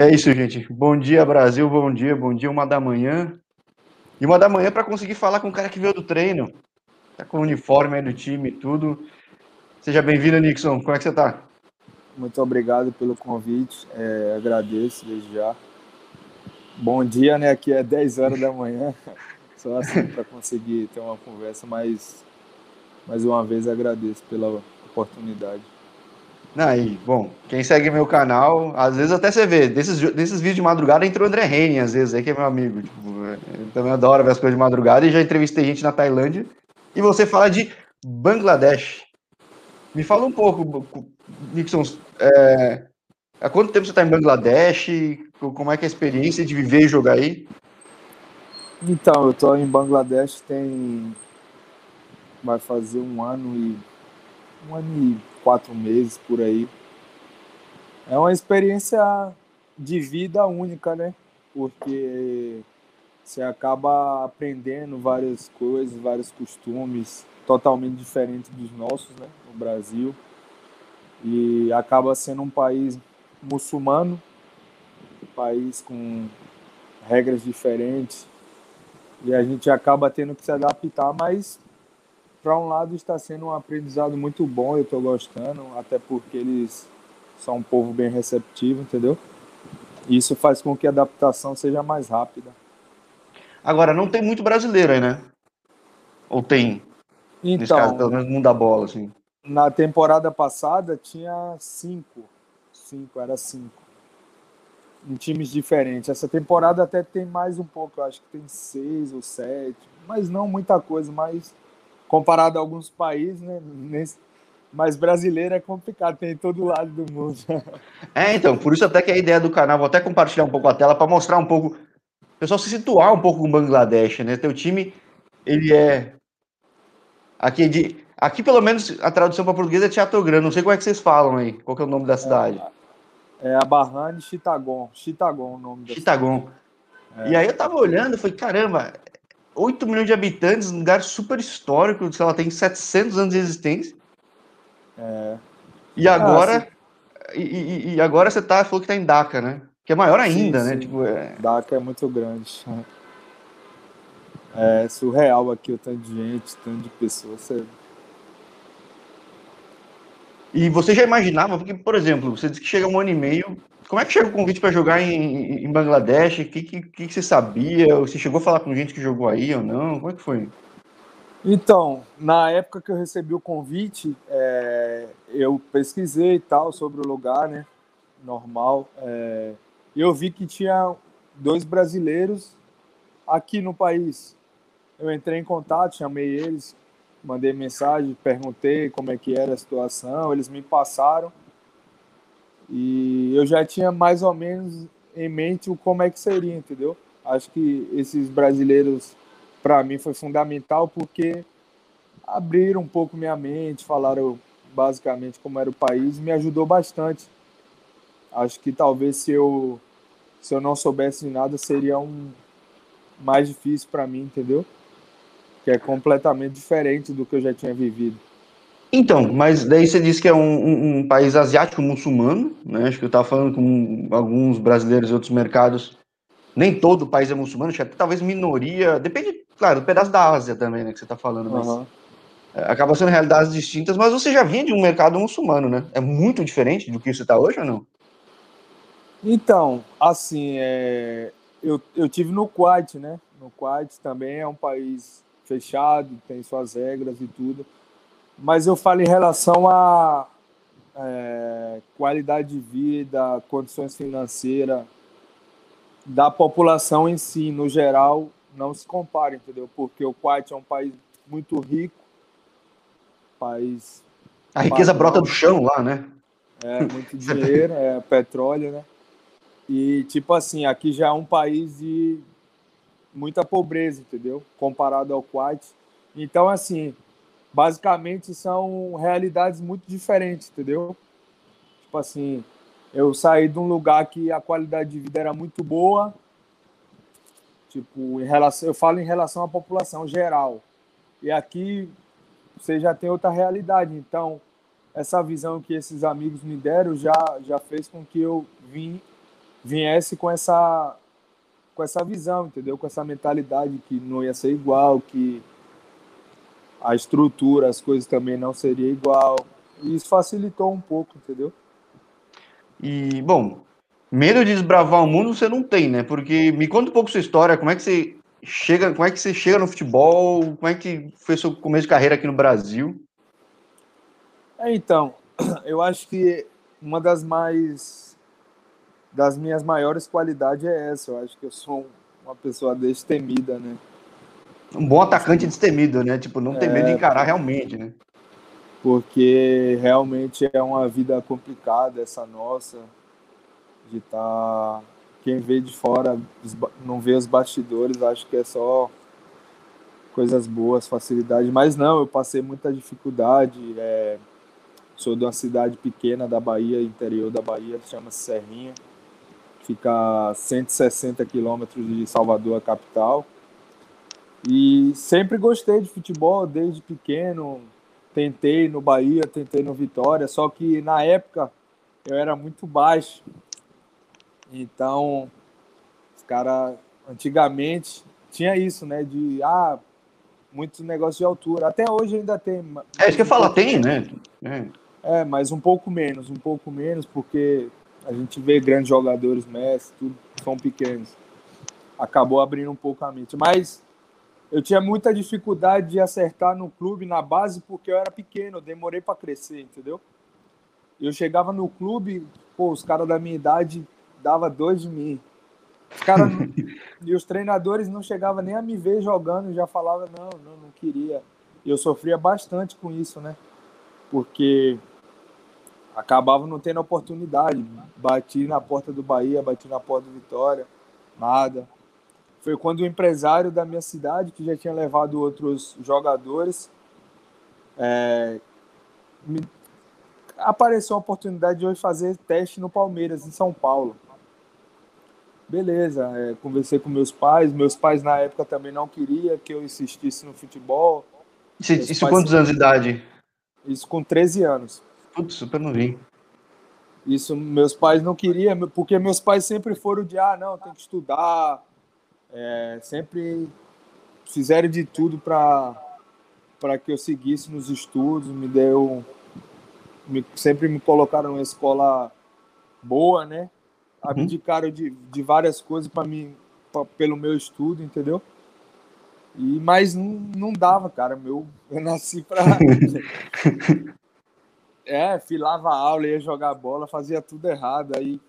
É isso, gente. Bom dia, Brasil. Bom dia, bom dia, uma da manhã. E uma da manhã para conseguir falar com o cara que veio do treino. Tá com o uniforme aí do time e tudo. Seja bem-vindo, Nixon. Como é que você tá? Muito obrigado pelo convite. É, agradeço desde já. Bom dia, né? Aqui é 10 horas da manhã. Só assim para conseguir ter uma conversa, mas mais uma vez agradeço pela oportunidade. Aí, bom, quem segue meu canal, às vezes até você vê, desses, desses vídeos de madrugada entrou o André Reine, às vezes, aí que é meu amigo. Tipo, também adoro ver as coisas de madrugada e já entrevistei gente na Tailândia. E você fala de Bangladesh. Me fala um pouco, Nixon, é, há quanto tempo você está em Bangladesh? Como é que é a experiência de viver e jogar aí? Então, eu estou em Bangladesh tem. Vai fazer um ano e. Um ano e quatro meses por aí. É uma experiência de vida única, né? Porque você acaba aprendendo várias coisas, vários costumes totalmente diferentes dos nossos, né? No Brasil. E acaba sendo um país muçulmano, um país com regras diferentes. E a gente acaba tendo que se adaptar, mas para um lado está sendo um aprendizado muito bom, eu estou gostando, até porque eles são um povo bem receptivo, entendeu? Isso faz com que a adaptação seja mais rápida. Agora, não tem muito brasileiro aí, né? Ou tem? Então, Nesse caso, pelo menos não dá bola, assim. Na temporada passada tinha cinco. Cinco, era cinco. Em times diferentes. Essa temporada até tem mais um pouco, eu acho que tem seis ou sete. Mas não muita coisa, mas comparado a alguns países, né? Nesse, mas brasileiro é complicado, tem em todo lado do mundo. É, então, por isso até que a ideia do canal, vou até compartilhar um pouco a tela para mostrar um pouco, o pessoal se situar um pouco com o Bangladesh, né? Teu time, ele é aqui de aqui pelo menos a tradução para português é Teatro Grande, não sei como é que vocês falam aí, qual que é o nome da cidade? É, é a Barrane Chittagon, Chittagon o nome da Chittagon. É. E aí eu tava olhando, falei, caramba, 8 milhões de habitantes, um lugar super histórico, sei lá, tem 700 anos de existência. É. E agora, ah, e, e, agora você tá, falou que tá em Dhaka, né? Que é maior ainda, sim, né? Sim. Tipo, é... Dhaka é muito grande. É surreal aqui o tanto de gente, o tanto de pessoas. Você... E você já imaginava, porque, por exemplo, você disse que chega um ano e meio como é que chega o convite para jogar em, em Bangladesh? O que, que, que, você sabia? Você chegou a falar com gente que jogou aí ou não? Como é que foi? Então, na época que eu recebi o convite, é, eu pesquisei e tal sobre o lugar, né? Normal. É, eu vi que tinha dois brasileiros aqui no país. Eu entrei em contato, chamei eles, mandei mensagem, perguntei como é que era a situação, eles me passaram. E eu já tinha mais ou menos em mente o como é que seria, entendeu? Acho que esses brasileiros, para mim, foi fundamental porque abriram um pouco minha mente, falaram basicamente como era o país, me ajudou bastante. Acho que talvez se eu se eu não soubesse de nada seria um mais difícil para mim, entendeu? Que é completamente diferente do que eu já tinha vivido. Então, mas daí você disse que é um, um, um país asiático muçulmano, né? Acho que eu estava falando com alguns brasileiros e outros mercados. Nem todo o país é muçulmano, acho que talvez minoria, depende, claro, do pedaço da Ásia também, né, que você está falando, mas uhum. acaba sendo realidades distintas, mas você já vinha de um mercado muçulmano, né? É muito diferente do que você está hoje ou não? Então, assim, é... eu, eu tive no Kuwait, né? No Kuwait também é um país fechado, tem suas regras e tudo mas eu falo em relação a é, qualidade de vida, condições financeiras da população em si, no geral, não se compara, entendeu? Porque o Kuwait é um país muito rico, país... A riqueza brota do chão lá, né? É, muito dinheiro, é petróleo, né? E, tipo assim, aqui já é um país de muita pobreza, entendeu? Comparado ao Kuwait. Então, assim, basicamente são realidades muito diferentes, entendeu? Tipo assim, eu saí de um lugar que a qualidade de vida era muito boa, tipo, em relação, eu falo em relação à população geral. E aqui você já tem outra realidade, então essa visão que esses amigos me deram já já fez com que eu vim viesse com essa com essa visão, entendeu? Com essa mentalidade que não ia ser igual, que a estrutura, as coisas também não seria igual. E isso facilitou um pouco, entendeu? E, bom, medo de desbravar o mundo você não tem, né? Porque me conta um pouco sua história, como é que você chega, como é que você chega no futebol, como é que foi seu começo de carreira aqui no Brasil? É, então, eu acho que uma das mais das minhas maiores qualidades é essa. Eu acho que eu sou uma pessoa destemida, né? Um bom atacante destemido, né? Tipo, não tem é, medo de encarar realmente, né? Porque realmente é uma vida complicada essa nossa de estar tá... quem vê de fora não vê os bastidores, acho que é só coisas boas, facilidade, mas não, eu passei muita dificuldade, é... sou de uma cidade pequena da Bahia, interior da Bahia, chama-se Serrinha, fica a 160 quilômetros de Salvador, a capital. E sempre gostei de futebol desde pequeno. Tentei no Bahia, tentei no Vitória, só que na época eu era muito baixo. Então, os caras antigamente tinha isso, né? De ah, muito negócio de altura. Até hoje ainda tem. É isso que eu falo, tem, né? É. é, mas um pouco menos, um pouco menos, porque a gente vê grandes jogadores, Messi, tudo são pequenos. Acabou abrindo um pouco a mente. Mas eu tinha muita dificuldade de acertar no clube, na base, porque eu era pequeno, eu demorei para crescer, entendeu? Eu chegava no clube, pô, os caras da minha idade dava dois de mim. Os caras e os treinadores não chegavam nem a me ver jogando, já falava não, não, não queria. E eu sofria bastante com isso, né? Porque acabava não tendo oportunidade. Bati na porta do Bahia, bati na porta do Vitória, nada. Foi quando o empresário da minha cidade, que já tinha levado outros jogadores, é, me, apareceu a oportunidade de hoje fazer teste no Palmeiras, em São Paulo. Beleza, é, conversei com meus pais. Meus pais, na época, também não queriam que eu insistisse no futebol. Isso, isso quantos anos de idade? Isso com 13 anos. Putz, super novinho. Isso meus pais não queriam, porque meus pais sempre foram de, ah, não, tem que estudar. É, sempre fizeram de tudo para que eu seguisse nos estudos, me deu. Me, sempre me colocaram numa escola boa, né? Uhum. Abdicaram de, de várias coisas para mim, pra, pelo meu estudo, entendeu? E, mas não, não dava, cara. Meu, eu nasci para É, filava a aula, ia jogar bola, fazia tudo errado. Aí,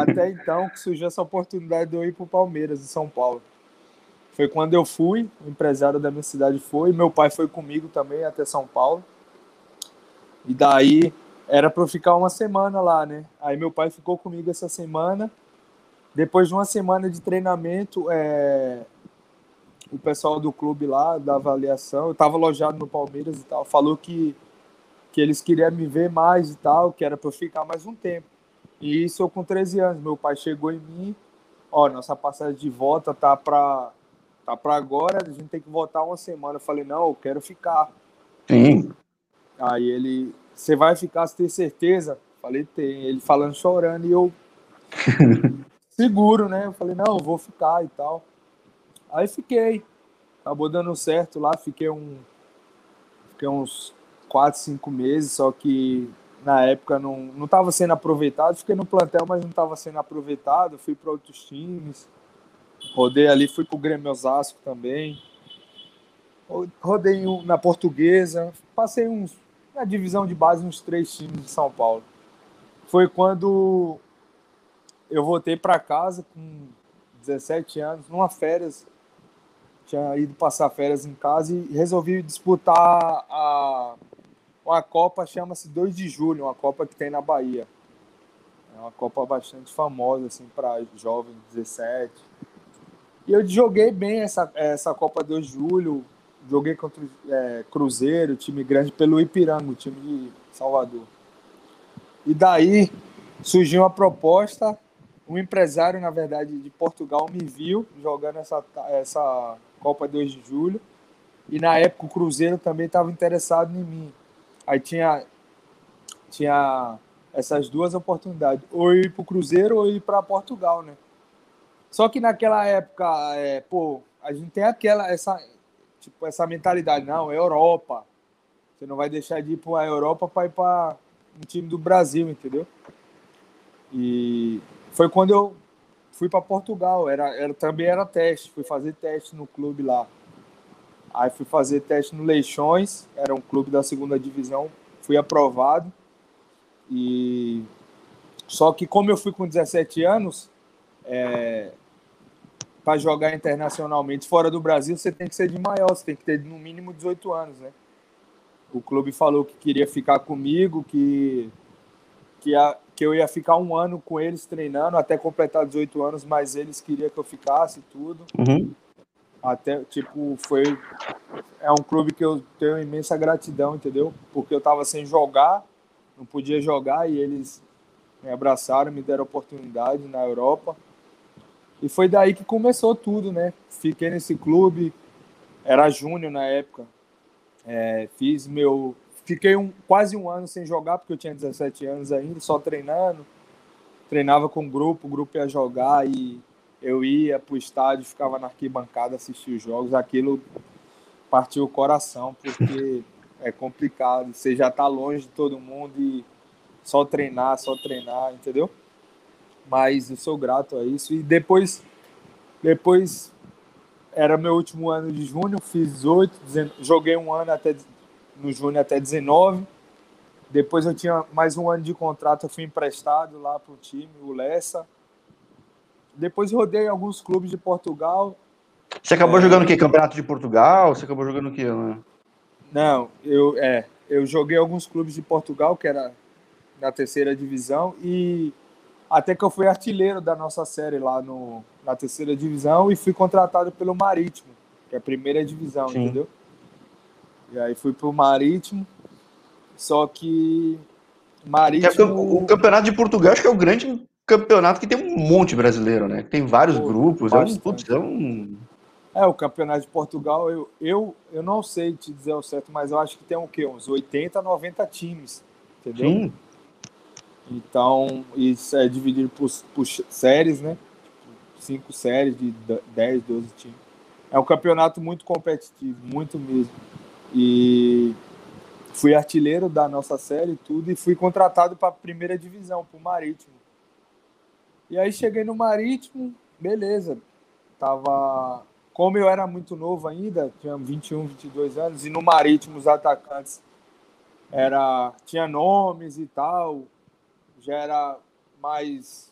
até então, que surgiu essa oportunidade de eu ir para o Palmeiras, em São Paulo. Foi quando eu fui, o empresário da minha cidade foi, meu pai foi comigo também até São Paulo. E daí era para eu ficar uma semana lá, né? Aí meu pai ficou comigo essa semana. Depois de uma semana de treinamento, é... o pessoal do clube lá, da avaliação, eu estava alojado no Palmeiras e tal, falou que que eles queriam me ver mais e tal, que era para eu ficar mais um tempo. E isso eu com 13 anos, meu pai chegou em mim, ó, nossa passagem de volta tá para tá para agora, a gente tem que voltar uma semana. Eu falei: "Não, eu quero ficar". Sim. Aí ele: "Você vai ficar, você tem certeza?" Eu falei: "Tem". Ele falando chorando e eu seguro, né? Eu falei: "Não, eu vou ficar e tal". Aí fiquei. Acabou dando certo lá, fiquei um fiquei uns quatro, cinco meses, só que na época não estava sendo aproveitado. Fiquei no plantel, mas não estava sendo aproveitado. Fui para outros times, rodei ali, fui para o Grêmio Osasco também. Rodei na Portuguesa, passei uns, na divisão de base uns três times de São Paulo. Foi quando eu voltei para casa com 17 anos, numa férias, tinha ido passar férias em casa e resolvi disputar a uma Copa chama-se 2 de julho, uma Copa que tem na Bahia. É uma Copa bastante famosa, assim, para jovens 17. E eu joguei bem essa, essa Copa 2 de julho. Joguei contra o é, Cruzeiro, time grande, pelo Ipiranga, time de Salvador. E daí surgiu uma proposta. Um empresário, na verdade, de Portugal me viu jogando essa, essa Copa 2 de julho. E na época o Cruzeiro também estava interessado em mim. Aí tinha, tinha essas duas oportunidades, ou ir para o Cruzeiro ou ir para Portugal, né? Só que naquela época, é, pô, a gente tem aquela essa tipo essa mentalidade, não, é Europa. Você não vai deixar de ir para a Europa para ir para um time do Brasil, entendeu? E foi quando eu fui para Portugal, era, era também era teste, fui fazer teste no clube lá. Aí fui fazer teste no Leixões, era um clube da segunda divisão, fui aprovado. E só que como eu fui com 17 anos, é... para jogar internacionalmente fora do Brasil, você tem que ser de maior, você tem que ter no mínimo 18 anos, né? O clube falou que queria ficar comigo, que que, a, que eu ia ficar um ano com eles treinando até completar 18 anos, mas eles queriam que eu ficasse tudo. Uhum. Até, tipo, foi. É um clube que eu tenho imensa gratidão, entendeu? Porque eu tava sem jogar, não podia jogar e eles me abraçaram, me deram oportunidade na Europa. E foi daí que começou tudo, né? Fiquei nesse clube, era júnior na época. É, fiz meu Fiquei um, quase um ano sem jogar, porque eu tinha 17 anos ainda, só treinando. Treinava com o grupo, o grupo ia jogar e eu ia para o estádio, ficava na arquibancada, assistir os jogos. Aquilo partiu o coração, porque é complicado. Você já está longe de todo mundo e só treinar, só treinar, entendeu? Mas eu sou grato a isso. E depois, depois era meu último ano de junho, fiz 18, joguei um ano até no Júnior até 19. Depois eu tinha mais um ano de contrato, eu fui emprestado lá para o time, o Lessa. Depois rodei alguns clubes de Portugal. Você acabou é... jogando o quê? Campeonato de Portugal? Você acabou jogando o quê? Né? Não, eu, é, eu joguei alguns clubes de Portugal, que era na terceira divisão, e até que eu fui artilheiro da nossa série lá no, na terceira divisão e fui contratado pelo Marítimo, que é a primeira divisão, Sim. entendeu? E aí fui pro Marítimo. Só que Marítimo. O campeonato de Portugal acho que é o grande campeonato que tem um monte brasileiro, né? Tem vários Pô, grupos. É um, putz, é um. É, o campeonato de Portugal, eu, eu, eu não sei te dizer o certo, mas eu acho que tem o quê? Uns 80, 90 times. Entendeu? Sim. Então, isso é dividido por, por séries, né? Cinco séries de 10, 12 times. É um campeonato muito competitivo, muito mesmo. E fui artilheiro da nossa série e tudo, e fui contratado para a primeira divisão, para o Marítimo. E aí cheguei no Marítimo, beleza. Tava. Como eu era muito novo ainda, tinha 21, 22 anos, e no Marítimo os atacantes era tinha nomes e tal, já era mais.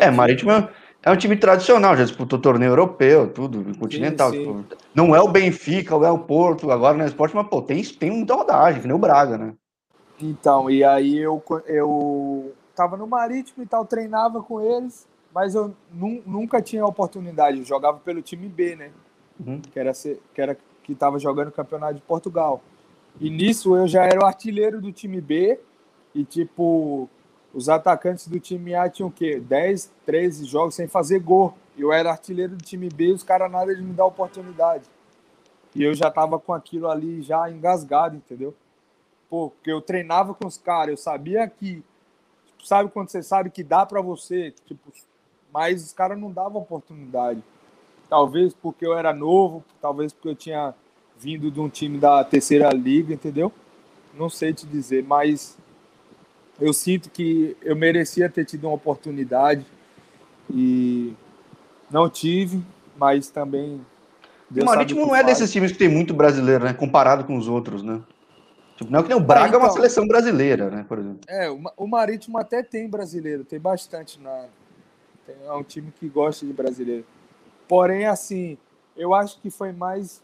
É, Marítimo é é um time tradicional, já disputou torneio europeu, tudo, continental. Sim, sim. Tipo, não é o Benfica, é o Porto, agora no esporte, mas pô, tem, tem muita rodagem, que nem o Braga, né? Então, e aí eu, eu tava no Marítimo e tal, treinava com eles, mas eu nunca tinha oportunidade, eu jogava pelo time B, né? Uhum. Que, era, que era que tava jogando o campeonato de Portugal. E nisso eu já era o artilheiro do time B, e tipo, os atacantes do time A tinham o quê? 10, 13 jogos sem fazer gol. Eu era artilheiro do time B, os caras nada de me dar oportunidade. E eu já tava com aquilo ali já engasgado, entendeu? Pô, porque eu treinava com os caras, eu sabia que. Sabe quando você sabe que dá para você? Tipo, mas os caras não davam oportunidade. Talvez porque eu era novo, talvez porque eu tinha vindo de um time da terceira liga, entendeu? Não sei te dizer, mas eu sinto que eu merecia ter tido uma oportunidade e não tive, mas também. Deus o Marítimo não é desses times que tem muito brasileiro, né? Comparado com os outros, né? Tipo, não é que nem o Braga é, então, é uma seleção brasileira, né? Por exemplo. É, o Marítimo até tem brasileiro, tem bastante na. É um time que gosta de brasileiro. Porém, assim, eu acho que foi mais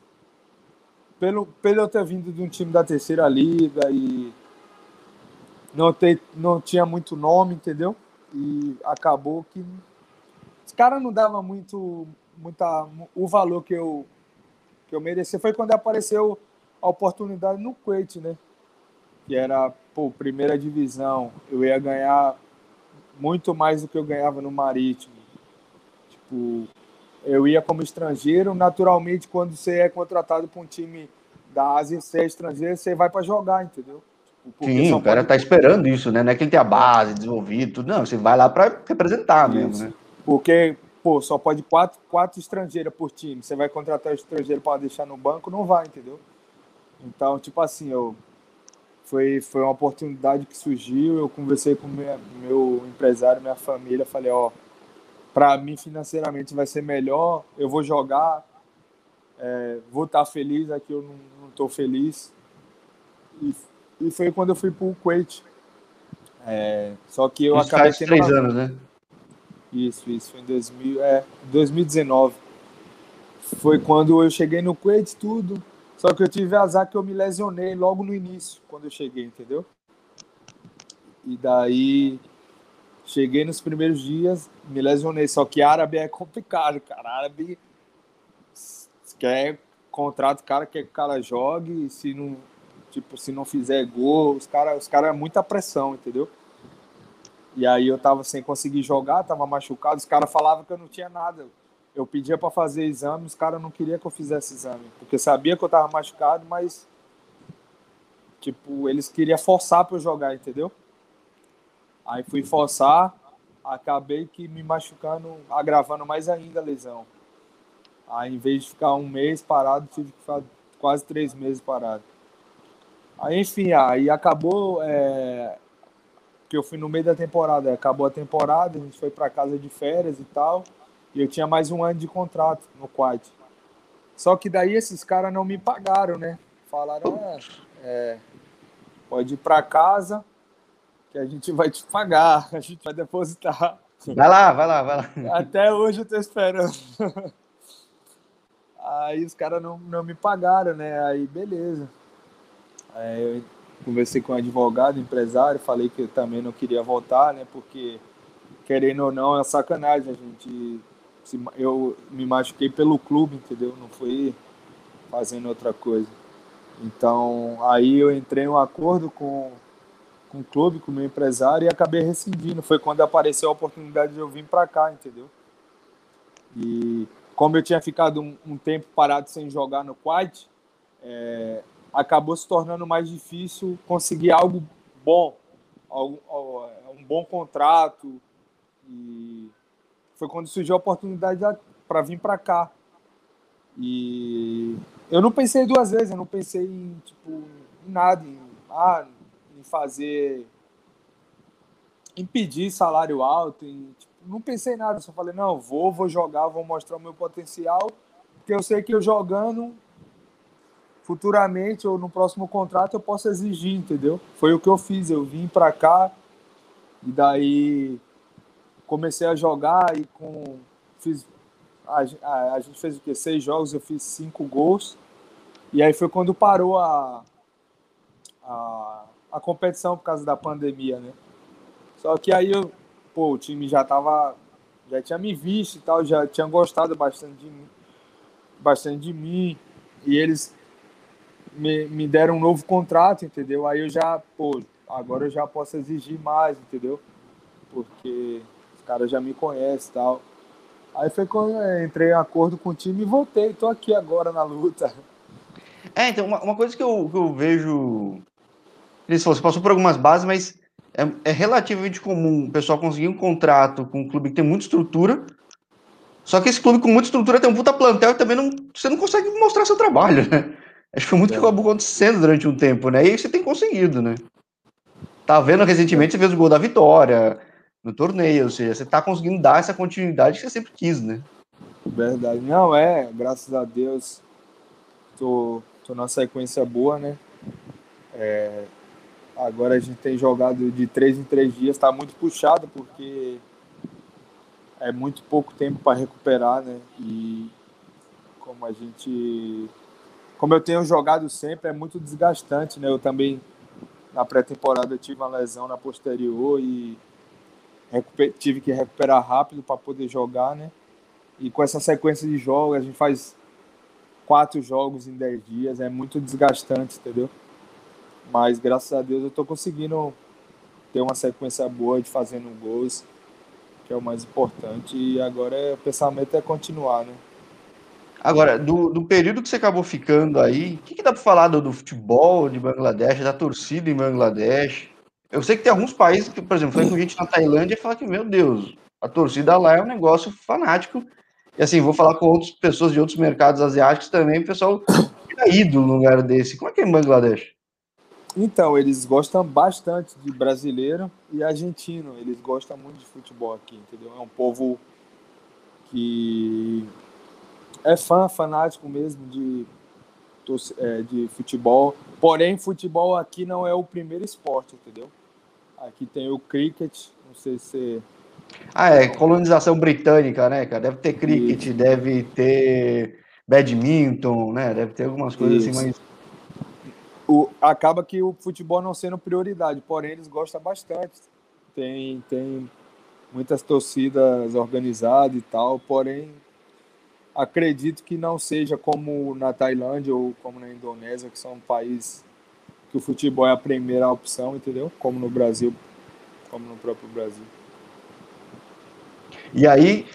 pelo, pelo eu ter vindo de um time da terceira liga e não, ter, não tinha muito nome, entendeu? E acabou que os caras não davam muito muita, o valor que eu, que eu merecia. Foi quando apareceu a oportunidade no Kuwait, né? Que era, pô, primeira divisão. Eu ia ganhar muito mais do que eu ganhava no Marítimo. Tipo, eu ia como estrangeiro. Naturalmente, quando você é contratado para um time da Ásia, você é estrangeiro, você vai para jogar, entendeu? Sim, o cara pode... tá esperando isso, né? Não é que ele tem a base desenvolvida, tudo. Não, você vai lá para representar isso. mesmo, né? Porque, pô, só pode quatro, quatro estrangeiras por time. Você vai contratar o estrangeiro para deixar no banco, não vai, entendeu? Então, tipo assim, eu foi, foi uma oportunidade que surgiu. Eu conversei com minha, meu empresário, minha família, falei, ó, para mim financeiramente vai ser melhor, eu vou jogar, é, vou estar tá feliz, aqui eu não estou feliz. E, e foi quando eu fui para o Kuwait. É, só que eu acabei faz três uma... anos, né? Isso, isso, foi em 2000, é, 2019. Foi quando eu cheguei no Kuwait, tudo. Só que eu tive azar que eu me lesionei logo no início, quando eu cheguei, entendeu? E daí cheguei nos primeiros dias, me lesionei. Só que árabe é complicado, cara. Árabe quer contrato, o cara quer que o cara jogue, se não, tipo, se não fizer gol, os caras os cara é muita pressão, entendeu? E aí eu tava sem conseguir jogar, tava machucado, os caras falavam que eu não tinha nada eu pedia para fazer exame, os caras não queriam que eu fizesse exame, porque sabia que eu tava machucado, mas tipo, eles queriam forçar para eu jogar, entendeu? Aí fui forçar, acabei que me machucando, agravando mais ainda a lesão. Aí em vez de ficar um mês parado, tive que ficar quase três meses parado. Aí enfim, aí acabou é, que eu fui no meio da temporada, acabou a temporada, a gente foi para casa de férias e tal. E eu tinha mais um ano de contrato no quad. Só que daí esses caras não me pagaram, né? Falaram, ah, é, pode ir para casa que a gente vai te pagar, a gente vai depositar. Vai lá, vai lá, vai lá. Até hoje eu tô esperando. Aí os caras não, não me pagaram, né? Aí beleza. Aí eu conversei com o advogado, empresário, falei que eu também não queria voltar, né? Porque querendo ou não é sacanagem a gente eu me machuquei pelo clube, entendeu? Não foi fazendo outra coisa. Então, aí eu entrei em um acordo com, com o clube, com o meu empresário e acabei rescindindo. Foi quando apareceu a oportunidade de eu vir para cá, entendeu? E como eu tinha ficado um, um tempo parado sem jogar no quad, é, acabou se tornando mais difícil conseguir algo bom, um bom contrato e foi quando surgiu a oportunidade para vir para cá. E eu não pensei duas vezes, eu não pensei em, tipo, em nada, em, ah, em fazer. em pedir salário alto, em, tipo, não pensei em nada, só falei, não, vou, vou jogar, vou mostrar o meu potencial, porque eu sei que eu jogando futuramente ou no próximo contrato eu posso exigir, entendeu? Foi o que eu fiz, eu vim para cá e daí comecei a jogar e com fiz a, a, a, gente fez o que seis jogos eu fiz cinco gols. E aí foi quando parou a, a, a competição por causa da pandemia né? Só que aí eu, pô, o time já tava já tinha me visto e tal já tinha gostado bastante de mim bastante de mim. E eles me, me deram um novo contrato entendeu? Aí eu já pô agora eu já posso exigir mais entendeu? Porque caras já me conhecem e tal. Aí foi quando eu entrei em acordo com o time e voltei. Tô aqui agora na luta. É, então, uma, uma coisa que eu, que eu vejo. Você passou por algumas bases, mas é, é, relativamente comum o pessoal conseguir um contrato com um clube que tem muita estrutura. Só que esse clube com muita estrutura tem um puta plantel e também não, você não consegue mostrar seu trabalho, né? Acho que foi muito é. que acabou acontecendo durante um tempo, né? E aí você tem conseguido, né? Tá vendo recentemente, você fez o gol da vitória no torneio, ou seja, você está conseguindo dar essa continuidade que você sempre quis, né? Verdade. Não, é, graças a Deus, tô, tô na sequência boa, né? É, agora a gente tem jogado de três em três dias, está muito puxado, porque é muito pouco tempo para recuperar, né? E como a gente. Como eu tenho jogado sempre, é muito desgastante, né? Eu também, na pré-temporada, tive uma lesão na posterior e tive que recuperar rápido para poder jogar, né? E com essa sequência de jogos, a gente faz quatro jogos em dez dias, é muito desgastante, entendeu? Mas graças a Deus eu estou conseguindo ter uma sequência boa de fazendo gols, que é o mais importante. E agora é, o pensamento é continuar, né? Agora, do, do, período que você acabou ficando aí, o que, que dá para falar do, do, futebol de Bangladesh, da torcida em Bangladesh? Eu sei que tem alguns países que, por exemplo, foi com gente na Tailândia e fala que, meu Deus, a torcida lá é um negócio fanático. E assim, vou falar com outras pessoas de outros mercados asiáticos também, o pessoal fica ídolo no lugar desse. Como é que é em Bangladesh? Então, eles gostam bastante de brasileiro e argentino. Eles gostam muito de futebol aqui, entendeu? É um povo que é fã, fanático mesmo de, é, de futebol. Porém, futebol aqui não é o primeiro esporte, entendeu? Aqui tem o cricket, não sei se. Ah, é colonização britânica, né, cara? Deve ter cricket, Isso. deve ter badminton, né? Deve ter algumas coisas assim, Isso. assim, mas. O, acaba que o futebol não sendo prioridade, porém eles gostam bastante. Tem, tem muitas torcidas organizadas e tal, porém Acredito que não seja como na Tailândia ou como na Indonésia, que são países que o futebol é a primeira opção, entendeu? Como no Brasil, como no próprio Brasil. E aí,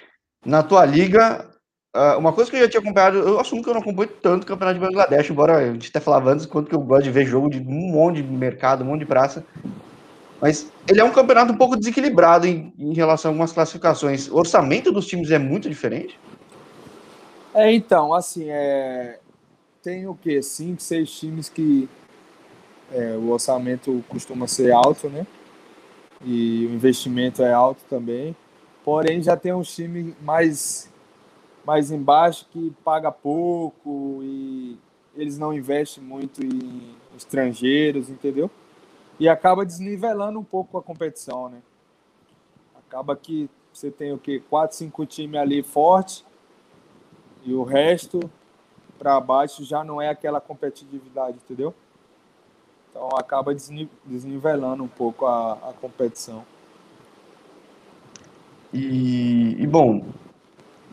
na tua liga, ah, uma coisa que eu já tinha acompanhado, eu assumo que eu não acompanho tanto o campeonato de Bangladesh, embora a gente até falava antes quanto que eu gosto de ver jogo de um monte de mercado, um monte de praça. Mas ele é um campeonato um pouco desequilibrado em, em relação a algumas classificações. O orçamento dos times é muito diferente. É, então, assim, é... tem o quê? Cinco, seis times que é, o orçamento costuma ser alto, né? E o investimento é alto também. Porém, já tem uns times mais, mais embaixo que paga pouco e eles não investem muito em estrangeiros, entendeu? E acaba desnivelando um pouco a competição, né? Acaba que você tem o quê? Quatro, cinco times ali fortes e o resto para baixo já não é aquela competitividade, entendeu? Então acaba desnivelando um pouco a, a competição. E, e, bom,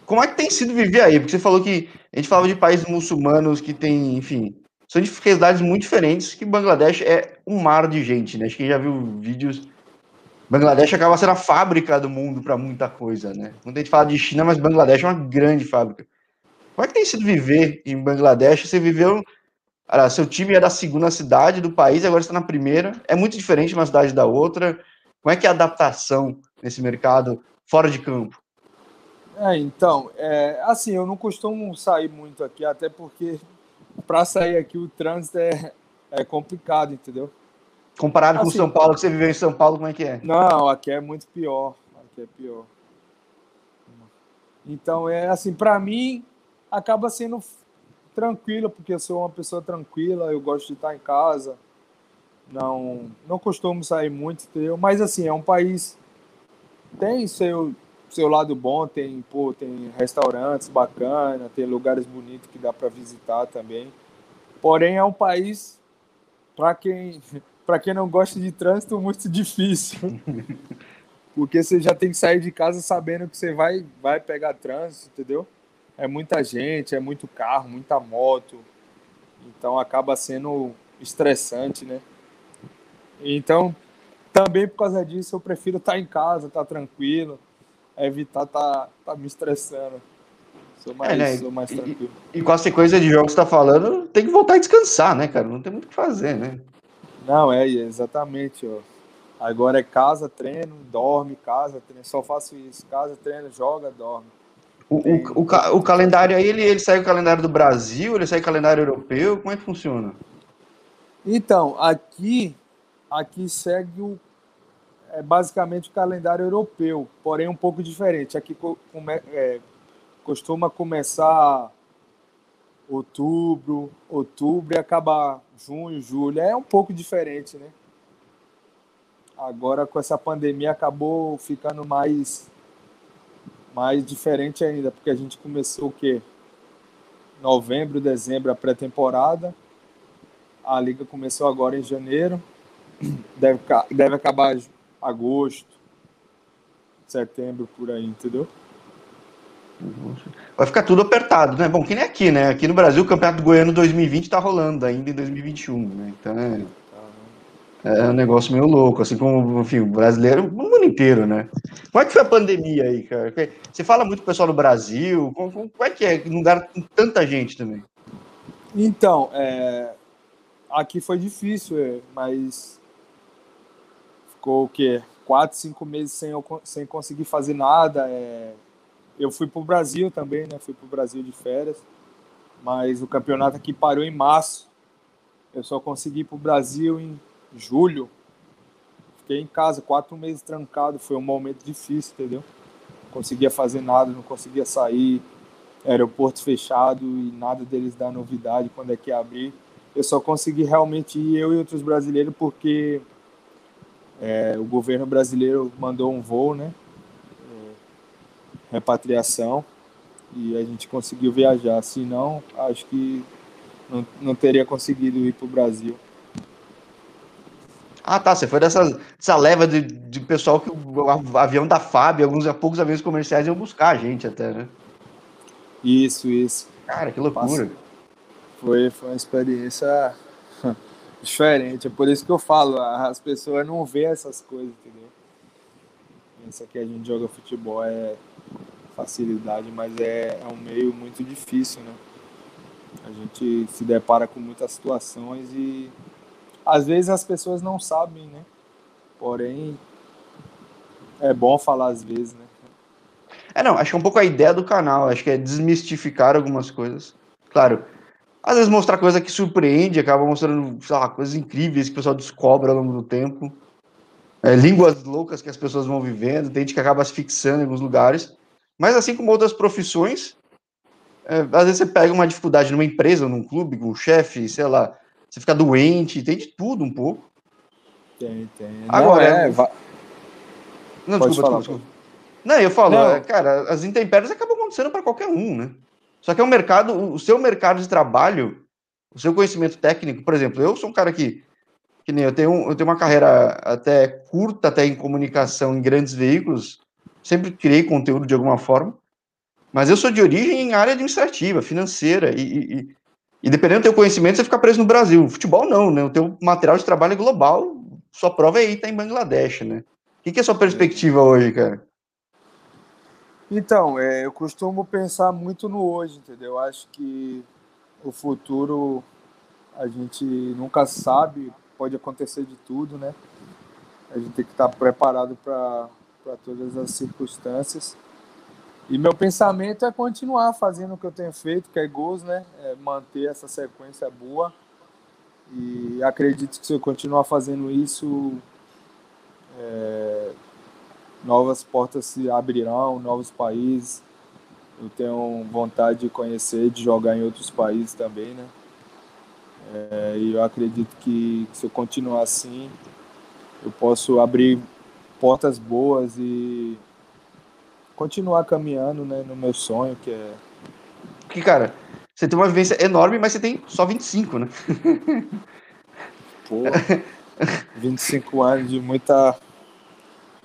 como é que tem sido viver aí? Porque você falou que a gente falava de países muçulmanos que tem, enfim, são de realidades muito diferentes, que Bangladesh é um mar de gente, né? Acho que já viu vídeos. Bangladesh acaba sendo a fábrica do mundo para muita coisa, né? Muita gente fala de China, mas Bangladesh é uma grande fábrica. Como é que tem sido viver em Bangladesh? Você viveu. Cara, seu time é da segunda cidade do país, agora está na primeira. É muito diferente uma cidade da outra. Como é que é a adaptação nesse mercado fora de campo? É, então, é, assim, eu não costumo sair muito aqui, até porque para sair aqui o trânsito é, é complicado, entendeu? Comparado assim, com São Paulo, que você viveu em São Paulo, como é que é? Não, aqui é muito pior. Aqui é pior. Então, é assim, para mim, acaba sendo tranquilo, porque eu sou uma pessoa tranquila, eu gosto de estar em casa, não não costumo sair muito, entendeu? Mas assim, é um país tem seu seu lado bom, tem pô, tem restaurantes bacanas, tem lugares bonitos que dá para visitar também. Porém é um país para quem para quem não gosta de trânsito muito difícil. Porque você já tem que sair de casa sabendo que você vai vai pegar trânsito, entendeu? É muita gente, é muito carro, muita moto. Então acaba sendo estressante, né? Então, também por causa disso, eu prefiro estar em casa, estar tranquilo, evitar estar, estar me estressando. Sou mais, é, né? sou mais tranquilo. E, e, com a sequência de jogos que você está falando, tem que voltar a descansar, né, cara? Não tem muito o que fazer, né? Não, é exatamente, ó. Agora é casa, treino, dorme, casa, treino. Só faço isso. Casa, treino, joga, dorme. O, o, o, o, calendário aí, ele, ele segue o calendário do Brasil, ele segue o calendário europeu, como é que funciona? Então, aqui, aqui segue o, é basicamente o calendário europeu, porém um pouco diferente. Aqui come, é, costuma começar outubro, outubro e acabar junho, julho. É um pouco diferente, né? Agora com essa pandemia acabou ficando mais mas diferente ainda, porque a gente começou o quê? Novembro, dezembro, a pré-temporada. A liga começou agora em janeiro. Deve, deve acabar agosto, setembro, por aí, entendeu? Vai ficar tudo apertado, né? Bom, que nem aqui, né? Aqui no Brasil, o Campeonato Goiano 2020 tá rolando ainda em 2021, né? Então é... É um negócio meio louco, assim como, enfim, o brasileiro, o mundo inteiro, né? Como é que foi a pandemia aí, cara? Você fala muito com o pessoal do Brasil, como, como é que é num lugar com tanta gente também? Então, é, aqui foi difícil, é, mas ficou o quê? Quatro, cinco meses sem, sem conseguir fazer nada. É, eu fui para o Brasil também, né? Fui para o Brasil de férias, mas o campeonato aqui parou em março. Eu só consegui ir para o Brasil em julho. Fiquei em casa quatro meses trancado. Foi um momento difícil, entendeu? Não conseguia fazer nada, não conseguia sair. Aeroporto fechado e nada deles dar novidade quando é que abrir. Eu só consegui realmente ir, eu e outros brasileiros, porque é, o governo brasileiro mandou um voo, né? Repatriação. E a gente conseguiu viajar. Senão, acho que não, não teria conseguido ir para o Brasil. Ah, tá. Você foi dessa, dessa leva de, de pessoal que o avião da FAB, alguns poucos aviões comerciais iam buscar a gente até, né? Isso, isso. Cara, que loucura. Foi, foi uma experiência diferente. É por isso que eu falo, as pessoas não vêem essas coisas, entendeu? Isso aqui a gente joga futebol é facilidade, mas é, é um meio muito difícil, né? A gente se depara com muitas situações e às vezes as pessoas não sabem, né? Porém, é bom falar às vezes, né? É, não, acho que é um pouco a ideia do canal, acho que é desmistificar algumas coisas. Claro, às vezes mostrar coisa que surpreende, acaba mostrando, sei lá, coisas incríveis que o pessoal descobre ao longo do tempo. É, línguas loucas que as pessoas vão vivendo, tem gente que acaba se fixando em alguns lugares. Mas assim como outras profissões, é, às vezes você pega uma dificuldade numa empresa, num clube, com um chefe, sei lá, você fica doente, tem de tudo um pouco. Tem, tem. Agora, não, é, va... não desculpa, falar, desculpa. Não, eu falo, não. É, cara, as intempéries acabam acontecendo para qualquer um, né? Só que é um mercado, o seu mercado de trabalho, o seu conhecimento técnico, por exemplo, eu sou um cara que, que nem eu tenho, eu tenho uma carreira até curta, até em comunicação em grandes veículos, sempre criei conteúdo de alguma forma, mas eu sou de origem em área administrativa, financeira, e, e, e dependendo do teu conhecimento, você fica preso no Brasil. Futebol não, né? O teu material de trabalho é global, sua prova é aí, tá em Bangladesh, né? O que, que é a sua perspectiva hoje, cara? Então, é, eu costumo pensar muito no hoje, entendeu? Eu acho que o futuro a gente nunca sabe, pode acontecer de tudo, né? A gente tem que estar preparado para todas as circunstâncias. E meu pensamento é continuar fazendo o que eu tenho feito, que é gols, né? É manter essa sequência boa. E acredito que se eu continuar fazendo isso, é, novas portas se abrirão, novos países. Eu tenho vontade de conhecer, de jogar em outros países também, né? É, e eu acredito que se eu continuar assim, eu posso abrir portas boas e continuar caminhando né, no meu sonho, que é. Porque, cara, você tem uma vivência enorme, mas você tem só 25, né? Pô, 25 anos de muita,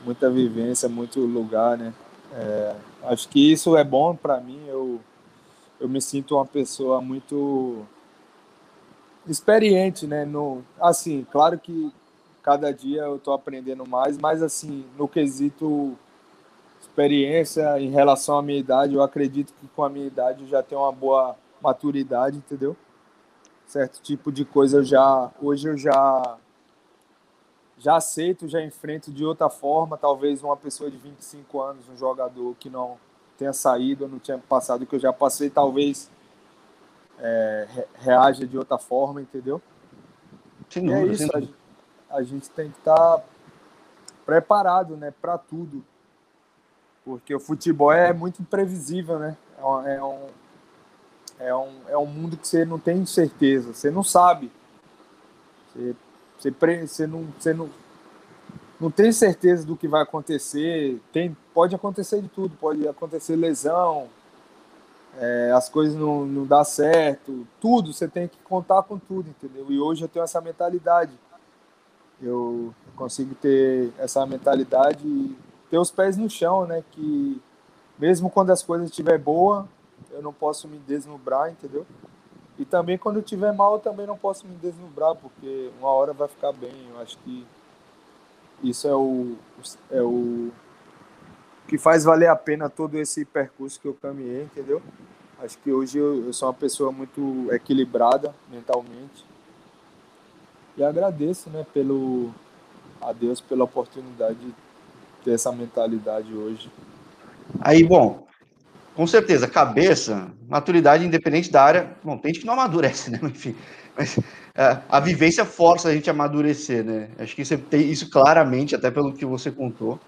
muita vivência, muito lugar, né? É, acho que isso é bom para mim. Eu, eu me sinto uma pessoa muito experiente, né? No, assim, claro que cada dia eu estou aprendendo mais, mas assim, no quesito experiência em relação à minha idade, eu acredito que com a minha idade eu já tenho uma boa maturidade, entendeu? Certo tipo de coisa eu já hoje eu já já aceito, já enfrento de outra forma, talvez uma pessoa de 25 anos, um jogador que não tenha saído, não tinha passado o que eu já passei, talvez é, reaja de outra forma, entendeu? Sim, é isso, a gente, a gente tem que estar tá preparado, né, para tudo porque o futebol é muito imprevisível, né? É, é um, é um, é um mundo que você não tem certeza, você não sabe. Você, você, você, não, você não, não tem certeza do que vai acontecer. Tem, pode acontecer de tudo, pode acontecer lesão, é, as coisas não, não dá certo, tudo, você tem que contar com tudo, entendeu? E hoje eu tenho essa mentalidade. Eu consigo ter essa mentalidade ter os pés no chão, né? Que mesmo quando as coisas estiver boa, eu não posso me deslumbrar, entendeu? E também quando eu tiver mal, eu também não posso me deslumbrar, porque uma hora vai ficar bem. Eu acho que isso é o, é o que faz valer a pena todo esse percurso que eu caminhei, entendeu? Acho que hoje eu, eu sou uma pessoa muito equilibrada mentalmente. E agradeço, né, pelo a Deus pela oportunidade de ter essa mentalidade hoje. Aí, bom, com certeza, cabeça, maturidade independente da área. Bom, tem gente que não amadurece, né? Enfim, mas é, a vivência força a gente a amadurecer, né? Acho que você tem isso claramente, até pelo que você contou.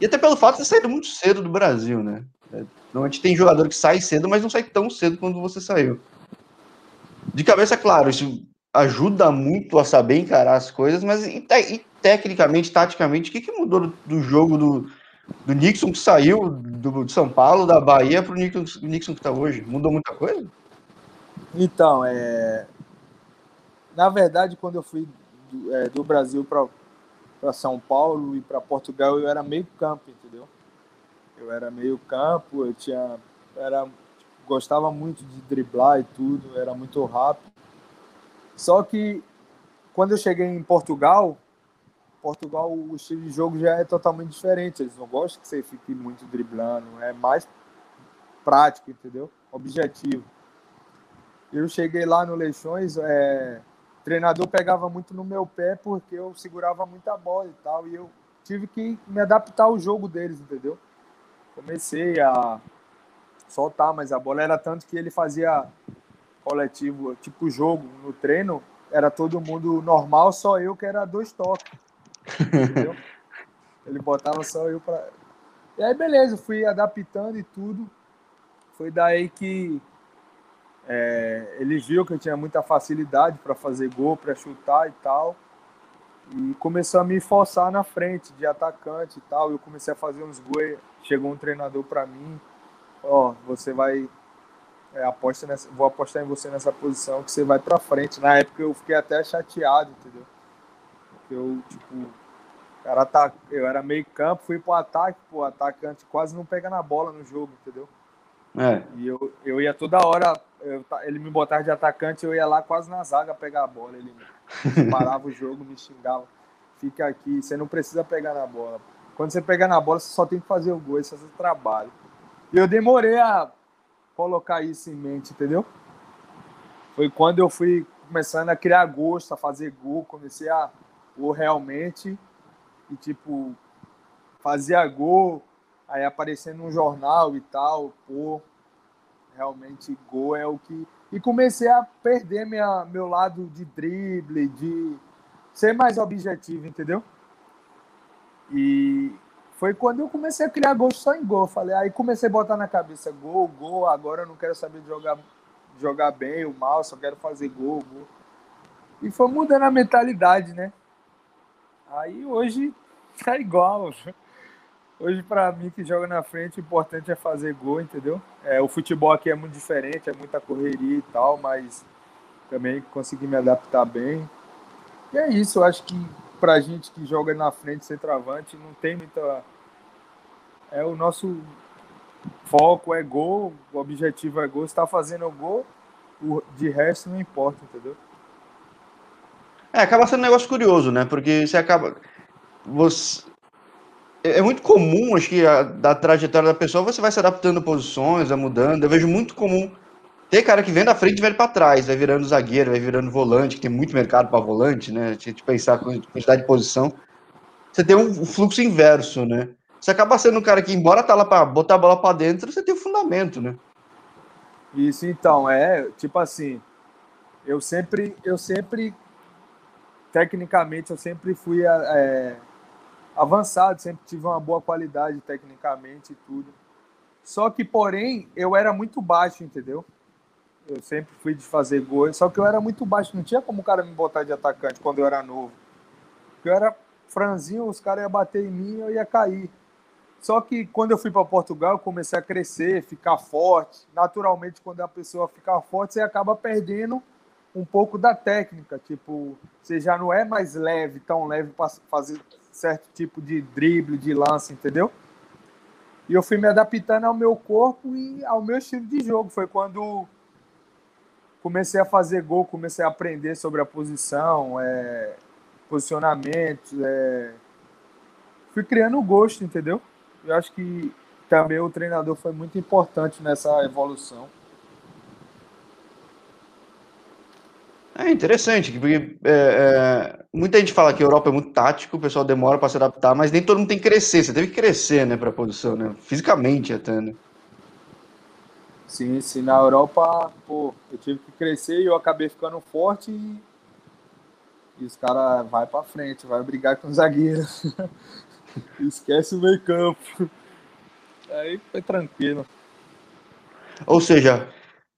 E até pelo fato de ter saído muito cedo do Brasil, né? É, normalmente tem jogador que sai cedo, mas não sai tão cedo quando você saiu. De cabeça, claro, isso ajuda muito a saber encarar as coisas, mas e, e tecnicamente, taticamente, o que, que mudou do, do jogo do, do Nixon que saiu do, de São Paulo, da Bahia, para o Nixon, Nixon que está hoje? Mudou muita coisa? Então, é... na verdade, quando eu fui do, é, do Brasil para São Paulo e para Portugal, eu era meio campo, entendeu? Eu era meio campo, eu tinha, era, gostava muito de driblar e tudo, era muito rápido. Só que quando eu cheguei em Portugal, Portugal o estilo de jogo já é totalmente diferente. Eles não gostam que você fique muito driblando, é mais prático, entendeu? Objetivo. Eu cheguei lá no Leixões, é, o treinador pegava muito no meu pé porque eu segurava muita bola e tal, e eu tive que me adaptar ao jogo deles, entendeu? Comecei a soltar, mas a bola era tanto que ele fazia coletivo, tipo jogo no treino, era todo mundo normal, só eu que era dois toques. Entendeu? Ele botava só eu para. E aí, beleza, fui adaptando e tudo. Foi daí que é, ele viu que eu tinha muita facilidade para fazer gol, para chutar e tal. E começou a me forçar na frente de atacante e tal. Eu comecei a fazer uns gols. Chegou um treinador para mim: Ó, oh, você vai. É, aposta nessa, vou apostar em você nessa posição que você vai para frente. Na época eu fiquei até chateado, entendeu? Eu, tipo, cara tá, eu era meio campo, fui pro ataque, pô, atacante quase não pega na bola no jogo, entendeu? É. E eu, eu ia toda hora, eu, ele me botava de atacante, eu ia lá quase na zaga pegar a bola. Ele parava o jogo, me xingava. Fica aqui, você não precisa pegar na bola. Quando você pegar na bola, você só tem que fazer o gol, esse é o trabalho. E eu demorei a colocar isso em mente, entendeu? Foi quando eu fui começando a criar gosto, a fazer gol, comecei a ou realmente e tipo fazia gol, aí aparecendo no jornal e tal, pô, realmente gol é o que e comecei a perder minha, meu lado de drible, de ser mais objetivo, entendeu? E foi quando eu comecei a criar gosto só em gol. Falei, aí comecei a botar na cabeça gol, gol, agora eu não quero saber de jogar, jogar bem ou mal, só quero fazer gol, gol. E foi mudando a mentalidade, né? Aí hoje tá igual. Hoje, para mim que joga na frente, o importante é fazer gol, entendeu? É, o futebol aqui é muito diferente, é muita correria e tal, mas também consegui me adaptar bem. E é isso, eu acho que pra gente que joga na frente, centroavante, não tem muita. É o nosso foco é gol, o objetivo é gol. Se tá fazendo gol, o de resto não importa, entendeu? É, acaba sendo um negócio curioso, né? Porque você acaba. Você... É, é muito comum, acho que, a, da trajetória da pessoa, você vai se adaptando posições, vai mudando. Eu vejo muito comum ter cara que vem da frente e vem para trás, vai virando zagueiro, vai virando volante, que tem muito mercado para volante, né? A gente pensar com quantidade de posição, você tem um fluxo inverso, né? Você acaba sendo um cara que, embora tá lá para botar a bola para dentro, você tem o fundamento, né? Isso então, é, tipo assim, eu sempre, eu sempre tecnicamente eu sempre fui é, avançado, sempre tive uma boa qualidade tecnicamente e tudo. Só que, porém, eu era muito baixo, entendeu? Eu sempre fui de fazer gols, só que eu era muito baixo, não tinha como o cara me botar de atacante quando eu era novo. Eu era franzinho, os caras iam bater em mim, eu ia cair. Só que quando eu fui para Portugal, eu comecei a crescer, ficar forte. Naturalmente, quando a pessoa fica forte, você acaba perdendo um pouco da técnica, tipo, você já não é mais leve, tão leve para fazer certo tipo de drible, de lance, entendeu? E eu fui me adaptando ao meu corpo e ao meu estilo de jogo. Foi quando comecei a fazer gol, comecei a aprender sobre a posição, é, posicionamento, é, fui criando gosto, entendeu? Eu acho que também o treinador foi muito importante nessa evolução. É interessante, porque é, é, muita gente fala que a Europa é muito tático, o pessoal demora para se adaptar, mas nem todo mundo tem que crescer. Você teve que crescer, né, para a posição, né? Fisicamente até, né? Sim, sim. Na Europa, pô, eu tive que crescer e eu acabei ficando forte e, e os caras vai para frente, vai brigar com os zagueiros. Esquece o meio campo. Aí foi tranquilo. Ou seja,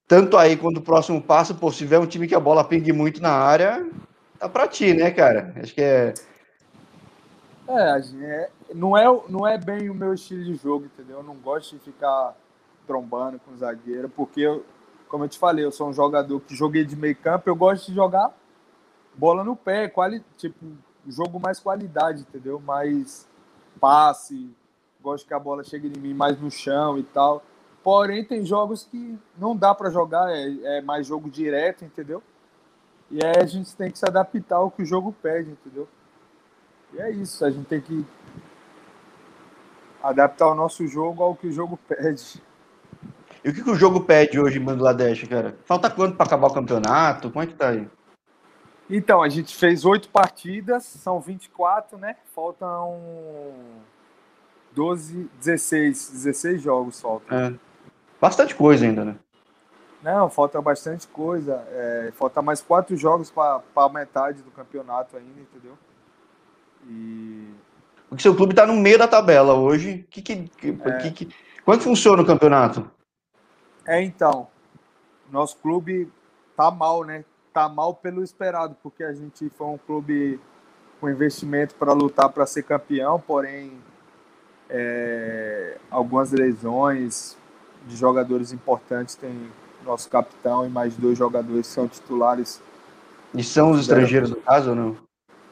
tanto aí quanto o próximo passo, pô, se tiver um time que a bola pingue muito na área, tá pra ti, né, cara? Acho que é. É, é, não, é, não é bem o meu estilo de jogo, entendeu? Eu não gosto de ficar trombando com zagueiro, porque, eu, como eu te falei, eu sou um jogador que joguei de meio campo, eu gosto de jogar bola no pé, quali, tipo, jogo mais qualidade, entendeu? Mais passe, gosto que a bola chegue em mim mais no chão e tal. Porém, tem jogos que não dá para jogar, é, é, mais jogo direto, entendeu? E aí a gente tem que se adaptar ao que o jogo pede, entendeu? E é isso, a gente tem que adaptar o nosso jogo ao que o jogo pede. E o que, que o jogo pede hoje em Bangladesh, cara? Falta quanto para acabar o campeonato? Como é que tá aí? Então, a gente fez oito partidas, são 24, né? Faltam 12, 16, 16 jogos faltam. É. Bastante coisa ainda, né? Não, falta bastante coisa. É, falta mais quatro jogos para a metade do campeonato ainda, entendeu? E... Porque seu clube está no meio da tabela hoje. Que, que, é. que, Quando funciona o campeonato? É, então. Nosso clube tá mal, né? Tá mal pelo esperado, porque a gente foi um clube com investimento para lutar para ser campeão, porém é, algumas lesões de jogadores importantes tem nosso capitão e mais dois jogadores que são titulares. E são os estrangeiros, no caso, ou não?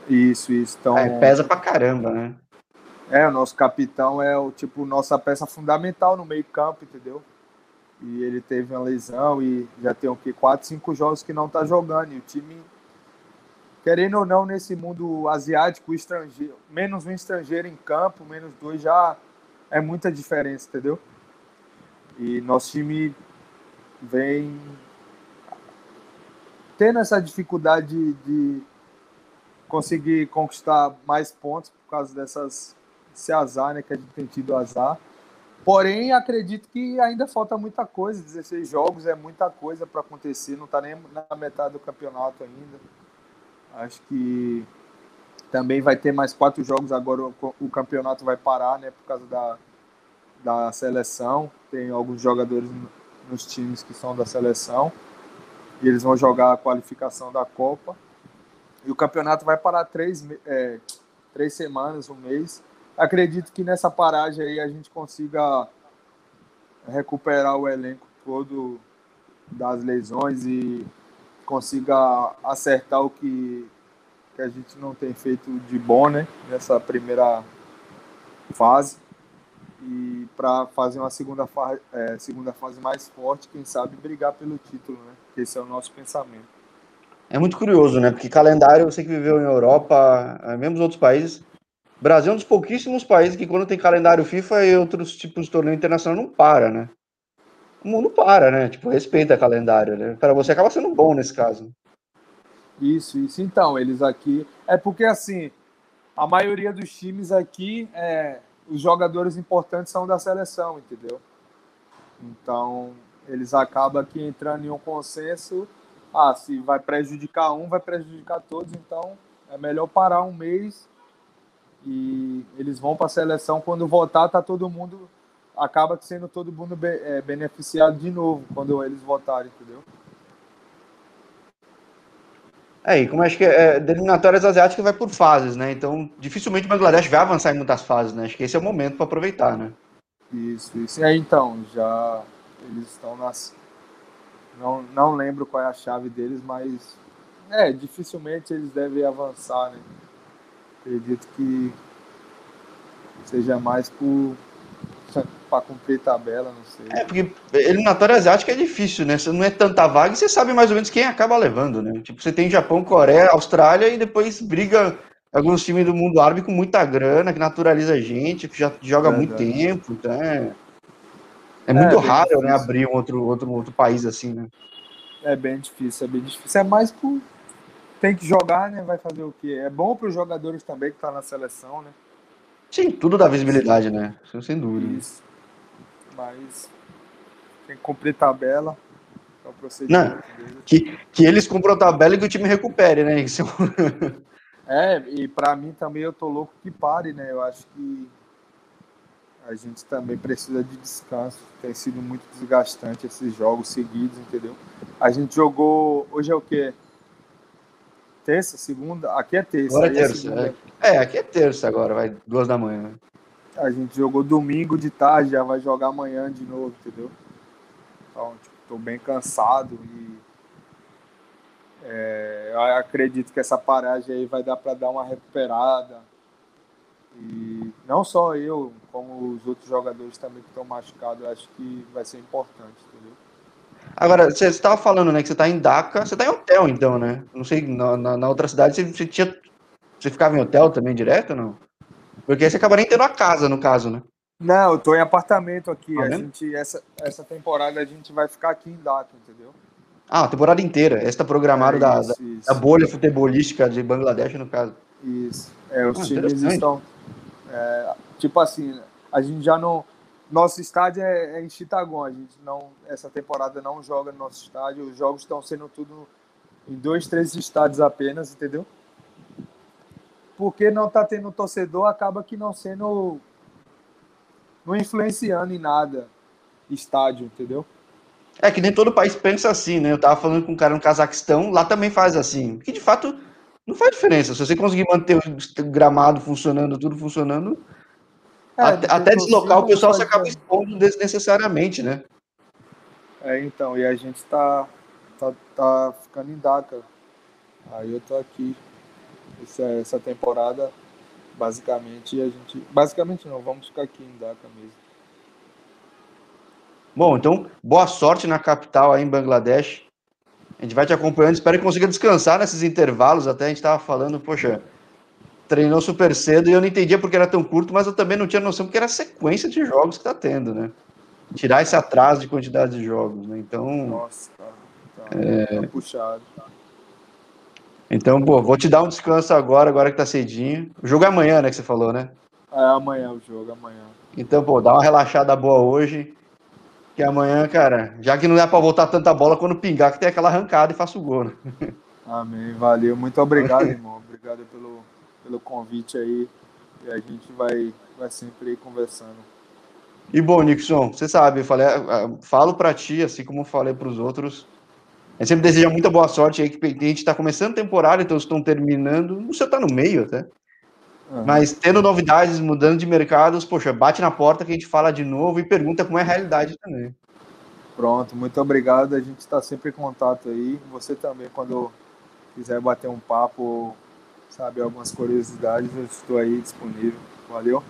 Isso, isso. Então, é, pesa pra caramba, né? É, o nosso capitão é o tipo nossa peça fundamental no meio-campo, entendeu? E ele teve uma lesão e já tem o que quatro, cinco jogos que não tá jogando e o time querendo ou não, nesse mundo asiático, estrangeiro, menos um estrangeiro em campo, menos dois já é muita diferença, entendeu? E nosso time vem tendo essa dificuldade de, de conseguir conquistar mais pontos por causa dessas esse azar, né, que a gente tem tido azar. Porém, acredito que ainda falta muita coisa, 16 jogos é muita coisa para acontecer, não está nem na metade do campeonato ainda. Acho que também vai ter mais quatro jogos agora. O, campeonato vai parar, né? Por causa da, da seleção. Tem alguns jogadores nos times que são da seleção. E eles vão jogar a qualificação da Copa. E o campeonato vai parar três, é, três semanas, um mês. Acredito que nessa paragem aí a gente consiga recuperar o elenco todo das lesões e consiga acertar o que, que a gente não tem feito de bom, né? Nessa primeira fase. E para fazer uma segunda, fa é, segunda fase mais forte, quem sabe brigar pelo título, né? Esse é o nosso pensamento. É muito curioso, né? Porque calendário, você que viveu em Europa, é, mesmo nos outros países, Brasil é um dos pouquíssimos países que quando tem calendário FIFA e outros tipos de torneio internacional não para, né? o mundo para, né? Tipo, respeita calendário, né? Para você acaba sendo bom nesse caso. Isso, isso. Então, eles aqui. É porque assim, a maioria dos times aqui, é, os jogadores importantes são da seleção, entendeu? Então, eles acabam aqui entrando em um consenso. Ah, se vai prejudicar um, vai prejudicar todos, então é melhor parar um mês e eles vão para a seleção. Quando voltar, tá todo mundo acaba sendo todo mundo é, beneficiado de novo quando eles votarem, entendeu? É, e como acho que é, eliminatórias asiáticas vai por fases, né? Então, dificilmente o Bangladesh vai avançar em muitas fases, né? Acho que esse é o momento para aproveitar, né? Isso, isso. É, então, já eles estão nas. Não, não lembro qual é a chave deles, mas. É, dificilmente eles devem avançar, né? Acredito que seja mais por para cumprir tabela, não sei. É, porque eliminatória asiática é difícil, né? Você não é tanta vaga e você sabe mais ou menos quem acaba levando, né? Tipo, você tem Japão, Coreia, Austrália e depois briga alguns times do mundo árabe com muita grana, que naturaliza a gente, que já joga muito tempo, então é, é muito é, raro, né, difícil. né, abrir um outro, outro, outro país assim, né? É bem difícil, é bem difícil. É mais por tem que jogar, né? Vai fazer o quê? É bom para os jogadores também que tá na seleção, né? Sim, tudo dá visibilidade, né? Sem dúvida. Isso. Mas tem que cumprir tabela. É o procedimento Não, que, que eles cumprem tabela e que o time recupere, né? Isso é, e para mim também eu tô louco que pare, né? Eu acho que a gente também precisa de descanso. Tem sido muito desgastante esses jogos seguidos, entendeu? A gente jogou. Hoje é o quê? Terça, segunda? Aqui é terça. Agora é, é terça. É. é. aqui é terça agora, vai duas da manhã. A gente jogou domingo de tarde, já vai jogar amanhã de novo, entendeu? Então, tipo, tô bem cansado e é, eu acredito que essa paragem aí vai dar para dar uma recuperada. E não só eu, como os outros jogadores também que estão machucados, acho que vai ser importante, entendeu? Agora, você estava falando, né, que você está em Dhaka, você está em hotel, então, né? Não sei, na, na, na outra cidade você, você, tinha. Você ficava em hotel também direto ou não? Porque aí você acaba nem tendo a casa, no caso, né? Não, eu tô em apartamento aqui. Tá a gente, essa, essa temporada a gente vai ficar aqui em Dhaka, entendeu? Ah, a temporada inteira. Essa tá programado é, da, da, bolha futebolística de Bangladesh, no caso. Isso. É, os ah, times estão. É, tipo assim, a gente já não nosso estádio é, é, em Chittagong. A gente não, essa temporada não joga no nosso estádio. Os jogos estão sendo tudo em dois, três estádios apenas, entendeu? Porque não tá tendo torcedor, acaba que não sendo. não influenciando em nada estádio, entendeu? É que nem todo país pensa assim, né? Eu tava falando com um cara no Cazaquistão, lá também faz assim. Que de fato não faz diferença. Se você conseguir manter o gramado funcionando, tudo funcionando, é, até, até deslocar o pessoal se acaba expondo desnecessariamente, né? É, então, e a gente tá, tá, tá ficando em DACA. Aí eu tô aqui. Essa, essa temporada, basicamente, a gente. Basicamente não, vamos ficar aqui em DACA mesmo. Bom, então, boa sorte na capital aí em Bangladesh. A gente vai te acompanhando, espero que consiga descansar nesses intervalos. Até a gente estava falando, poxa, treinou super cedo e eu não entendia porque era tão curto, mas eu também não tinha noção porque era a sequência de jogos que tá tendo, né? Tirar esse atraso de quantidade de jogos, né? Então. Nossa, tá, tá, é... tá puxado. Então, pô, vou te dar um descanso agora, agora que tá cedinho. O jogo é amanhã, né, que você falou, né? É amanhã o jogo, amanhã. Então, pô, dá uma relaxada boa hoje. Que amanhã, cara, já que não dá pra voltar tanta bola, quando pingar, que tem aquela arrancada e faça o gol, né? Amém, valeu. Muito obrigado, irmão. Obrigado pelo, pelo convite aí. E a gente vai, vai sempre ir conversando. E bom, Nixon, você sabe, eu falei, ah, ah, falo para ti, assim como falei para os outros. A gente sempre deseja muita boa sorte aí, que a gente está começando a temporada, então estão terminando. Você está no meio até. Uhum. Mas tendo novidades, mudando de mercados, poxa, bate na porta que a gente fala de novo e pergunta como é a realidade também. Pronto, muito obrigado. A gente está sempre em contato aí. Você também, quando quiser bater um papo sabe algumas curiosidades, eu estou aí disponível. Valeu.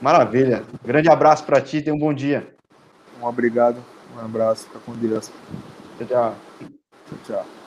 Maravilha. Grande abraço para ti, tenha um bom dia. Um obrigado, um abraço, fica com Deus. Tchau, tchau. Tchau, tchau.